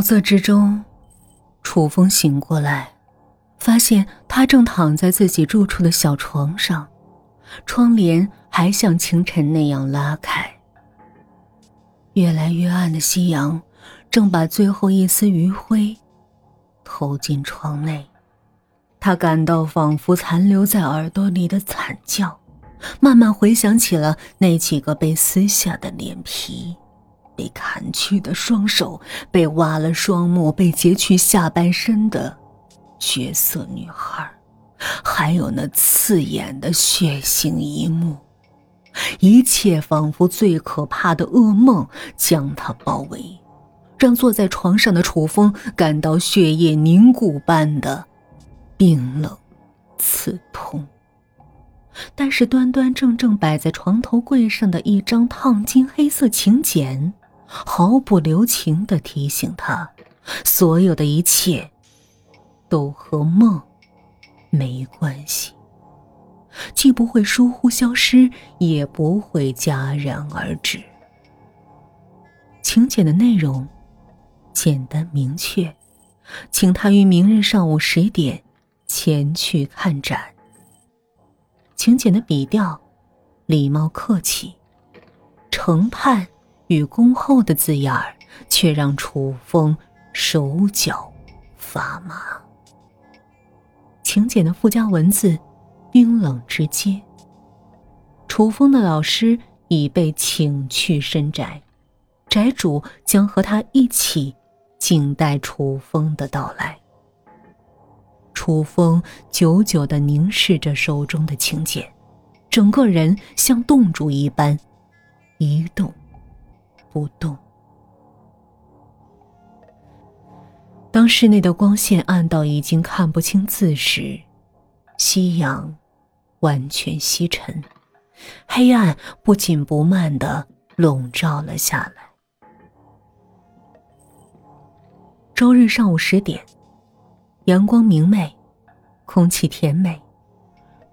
暮色之中，楚风醒过来，发现他正躺在自己住处的小床上，窗帘还像清晨那样拉开。越来越暗的夕阳，正把最后一丝余晖投进窗内。他感到仿佛残留在耳朵里的惨叫，慢慢回想起了那几个被撕下的脸皮。被砍去的双手，被挖了双目，被截去下半身的绝色女孩，还有那刺眼的血腥一幕，一切仿佛最可怕的噩梦将他包围，让坐在床上的楚风感到血液凝固般的冰冷、刺痛。但是端端正正摆在床头柜上的一张烫金黑色请柬。毫不留情的提醒他，所有的一切都和梦没关系，既不会疏忽消失，也不会戛然而止。请柬的内容简单明确，请他于明日上午十点前去看展。请柬的笔调礼貌客气，承盼。与恭候的字眼儿，却让楚风手脚发麻。请柬的附加文字冰冷直接。楚风的老师已被请去深宅，宅主将和他一起静待楚风的到来。楚风久久的凝视着手中的请柬，整个人像冻住一般，一动。不动。当室内的光线暗到已经看不清字时，夕阳完全西沉，黑暗不紧不慢的笼罩了下来。周日上午十点，阳光明媚，空气甜美，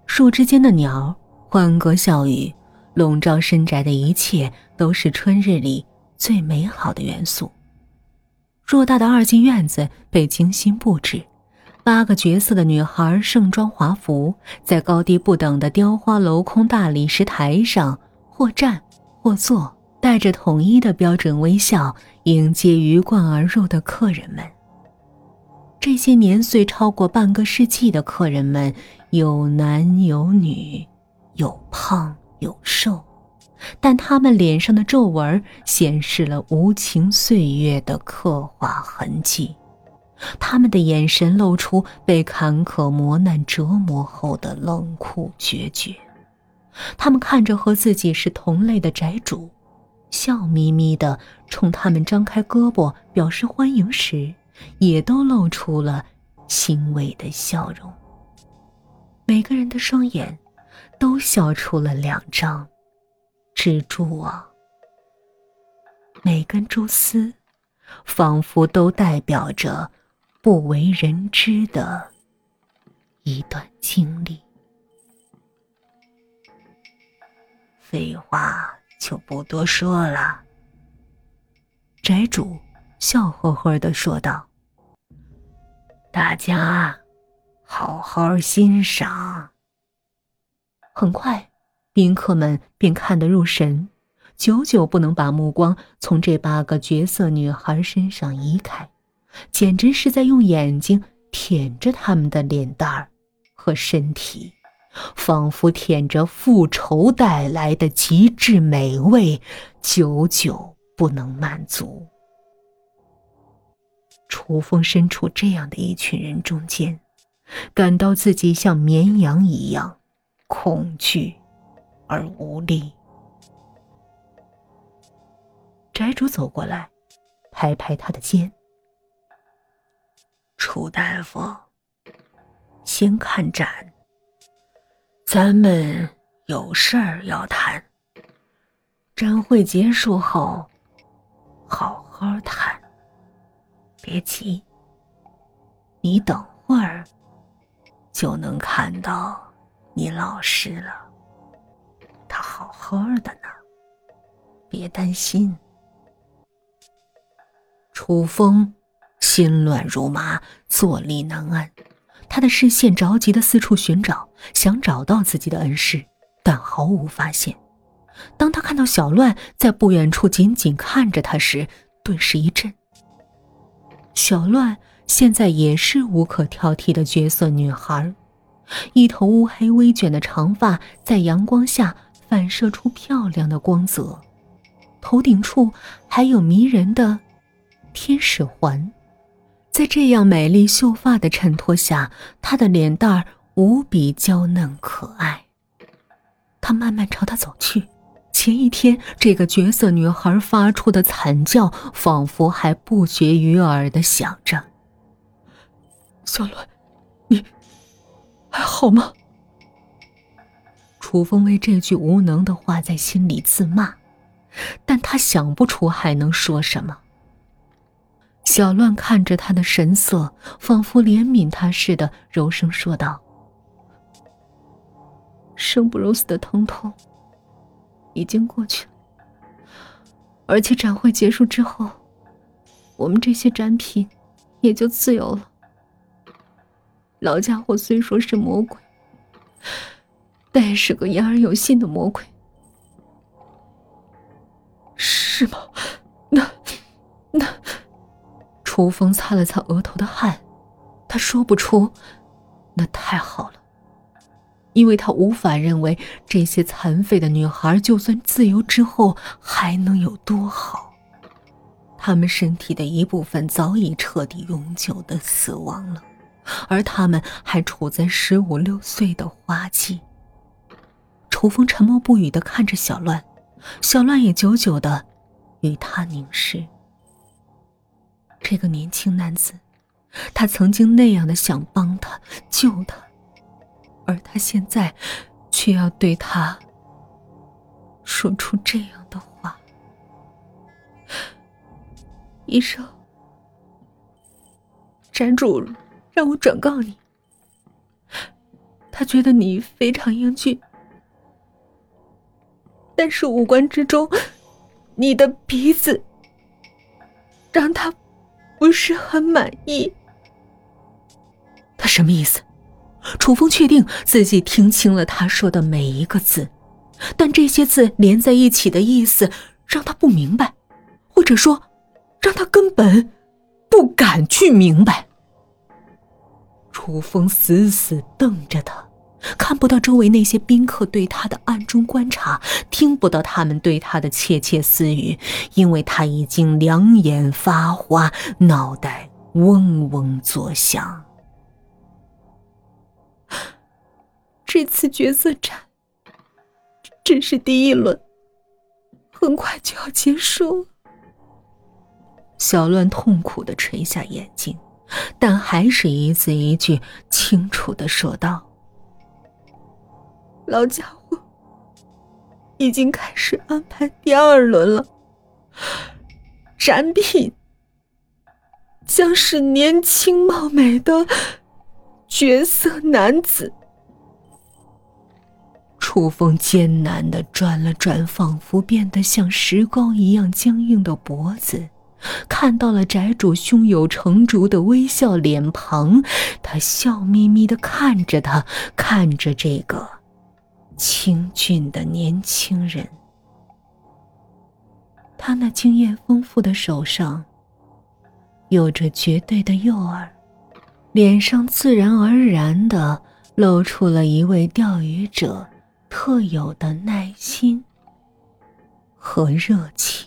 树枝间的鸟欢歌笑语。笼罩深宅的一切都是春日里最美好的元素。偌大的二进院子被精心布置，八个绝色的女孩盛装华服，在高低不等的雕花镂空大理石台上，或站或坐，带着统一的标准微笑迎接鱼贯而入的客人们。这些年岁超过半个世纪的客人们，有男有女，有胖。有瘦，但他们脸上的皱纹显示了无情岁月的刻画痕迹，他们的眼神露出被坎坷磨难折磨后的冷酷决绝。他们看着和自己是同类的宅主，笑眯眯的冲他们张开胳膊表示欢迎时，也都露出了欣慰的笑容。每个人的双眼。都笑出了两张蜘蛛网，每根蛛丝仿佛都代表着不为人知的一段经历。废话就不多说了，宅主笑呵呵的说道：“大家好好欣赏。”很快，宾客们便看得入神，久久不能把目光从这八个绝色女孩身上移开，简直是在用眼睛舔着他们的脸蛋儿和身体，仿佛舔着复仇带来的极致美味，久久不能满足。楚风身处这样的一群人中间，感到自己像绵羊一样。恐惧而无力。宅主走过来，拍拍他的肩：“楚大夫，先看展。咱们有事儿要谈。展会结束后，好好谈。别急，你等会儿就能看到。”你老师了，他好好的呢，别担心。楚风心乱如麻，坐立难安。他的视线着急的四处寻找，想找到自己的恩师，但毫无发现。当他看到小乱在不远处紧紧看着他时，顿时一震。小乱现在也是无可挑剔的绝色女孩，一头乌黑微卷的长发在阳光下反射出漂亮的光泽，头顶处还有迷人的天使环。在这样美丽秀发的衬托下，她的脸蛋儿无比娇嫩可爱。他慢慢朝她走去。前一天，这个绝色女孩发出的惨叫，仿佛还不绝于耳的响着。小伦，好吗？楚风为这句无能的话在心里自骂，但他想不出还能说什么。小乱看着他的神色，仿佛怜悯他似的，柔声说道：“生不如死的疼痛已经过去了，而且展会结束之后，我们这些展品也就自由了。老家伙虽说是魔鬼，但也是个言而有信的魔鬼，是吗？那……那……”楚风擦了擦额头的汗，他说不出“那太好了”，因为他无法认为这些残废的女孩就算自由之后还能有多好。她们身体的一部分早已彻底永久的死亡了，而他们还处在十五六岁的花季。楚风沉默不语的看着小乱，小乱也久久的与他凝视。这个年轻男子，他曾经那样的想帮他、救他，而他现在却要对他说出这样的话。医生，展主让我转告你，他觉得你非常英俊，但是五官之中，你的鼻子让他。不是很满意。他什么意思？楚风确定自己听清了他说的每一个字，但这些字连在一起的意思让他不明白，或者说，让他根本不敢去明白。楚风死死瞪着他。看不到周围那些宾客对他的暗中观察，听不到他们对他的窃窃私语，因为他已经两眼发花，脑袋嗡嗡作响。这次角色战只是第一轮，很快就要结束。小乱痛苦的垂下眼睛，但还是一字一句清楚的说道。老家伙已经开始安排第二轮了，展品将是年轻貌美的绝色男子。楚风艰难的转了转，仿佛变得像石膏一样僵硬的脖子，看到了宅主胸有成竹的微笑脸庞，他笑眯眯的看着他，看着这个。清俊的年轻人，他那经验丰富的手上有着绝对的诱饵，脸上自然而然的露出了一位钓鱼者特有的耐心和热情。